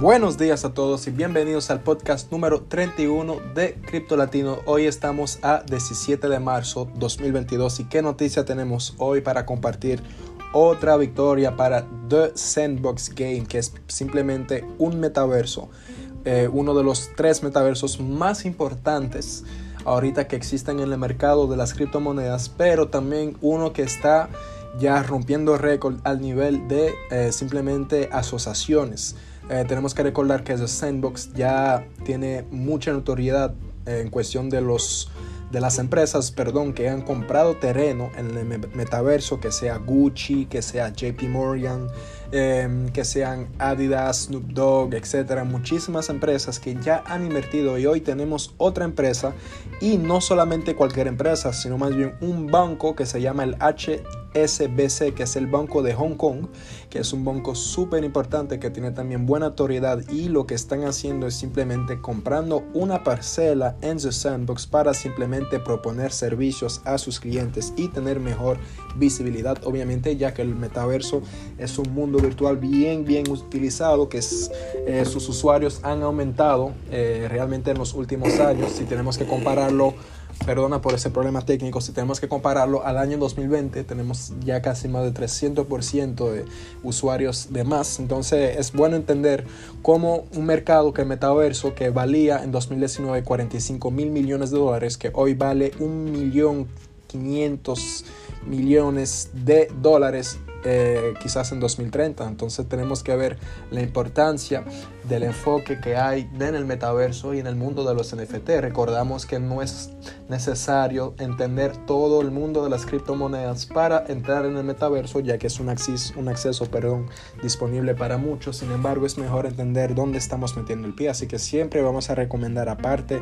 Buenos días a todos y bienvenidos al podcast número 31 de Cripto Latino. Hoy estamos a 17 de marzo 2022 y qué noticia tenemos hoy para compartir otra victoria para The Sandbox Game, que es simplemente un metaverso, eh, uno de los tres metaversos más importantes ahorita que existen en el mercado de las criptomonedas, pero también uno que está ya rompiendo récord al nivel de eh, simplemente asociaciones. Eh, tenemos que recordar que The Sandbox ya tiene mucha notoriedad en cuestión de los de las empresas, perdón, que han comprado terreno en el metaverso, que sea Gucci, que sea JP Morgan, em, que sean Adidas, Snoop Dogg, etcétera, muchísimas empresas que ya han invertido y hoy tenemos otra empresa y no solamente cualquier empresa, sino más bien un banco que se llama el H SBC, que es el Banco de Hong Kong, que es un banco súper importante que tiene también buena autoridad y lo que están haciendo es simplemente comprando una parcela en The Sandbox para simplemente proponer servicios a sus clientes y tener mejor visibilidad, obviamente, ya que el metaverso es un mundo virtual bien, bien utilizado, que eh, sus usuarios han aumentado eh, realmente en los últimos años, si tenemos que compararlo perdona por ese problema técnico, si tenemos que compararlo al año 2020, tenemos ya casi más de 300% de usuarios de más. Entonces es bueno entender cómo un mercado que el metaverso, que valía en 2019 45 mil millones de dólares, que hoy vale un millón 500 millones de dólares eh, quizás en 2030. Entonces tenemos que ver la importancia del enfoque que hay en el metaverso y en el mundo de los NFT. Recordamos que no es necesario entender todo el mundo de las criptomonedas para entrar en el metaverso, ya que es un acceso, disponible para muchos. Sin embargo, es mejor entender dónde estamos metiendo el pie. Así que siempre vamos a recomendar aparte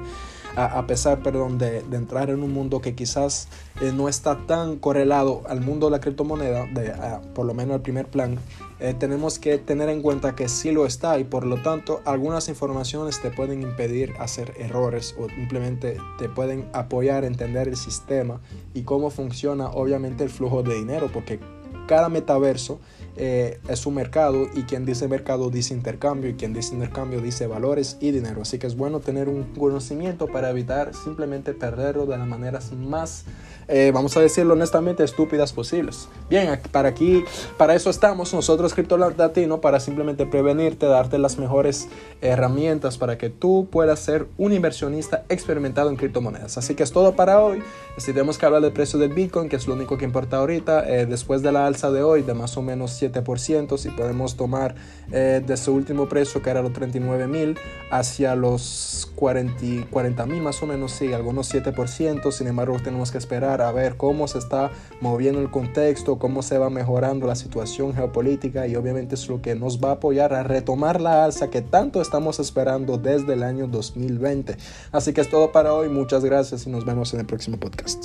a, pesar perdón, de, entrar en un mundo que quizás eh, no está tan correlado al mundo de la criptomoneda, de, por lo menos al primer plan, eh, tenemos que tener en cuenta que sí lo está y por lo tanto algunas informaciones te pueden impedir hacer errores o simplemente te pueden apoyar a entender el sistema y cómo funciona obviamente el flujo de dinero porque cada metaverso eh, es un mercado y quien dice mercado dice intercambio y quien dice intercambio dice valores y dinero. Así que es bueno tener un conocimiento para evitar simplemente perderlo de las maneras más, eh, vamos a decirlo honestamente, estúpidas posibles. Bien, para aquí, para eso estamos nosotros Crypto Latino, para simplemente prevenirte, darte las mejores herramientas para que tú puedas ser un inversionista experimentado en criptomonedas. Así que es todo para hoy. Si tenemos que hablar del precio del Bitcoin, que es lo único que importa ahorita, eh, después de la alza de hoy de más o menos 7%, si podemos tomar eh, de su último precio que era los 39 mil hacia los 40 mil más o menos, sí, algunos 7%, sin embargo tenemos que esperar a ver cómo se está moviendo el contexto, cómo se va mejorando la situación geopolítica y obviamente es lo que nos va a apoyar a retomar la alza que tanto estamos esperando desde el año 2020. Así que es todo para hoy, muchas gracias y nos vemos en el próximo podcast.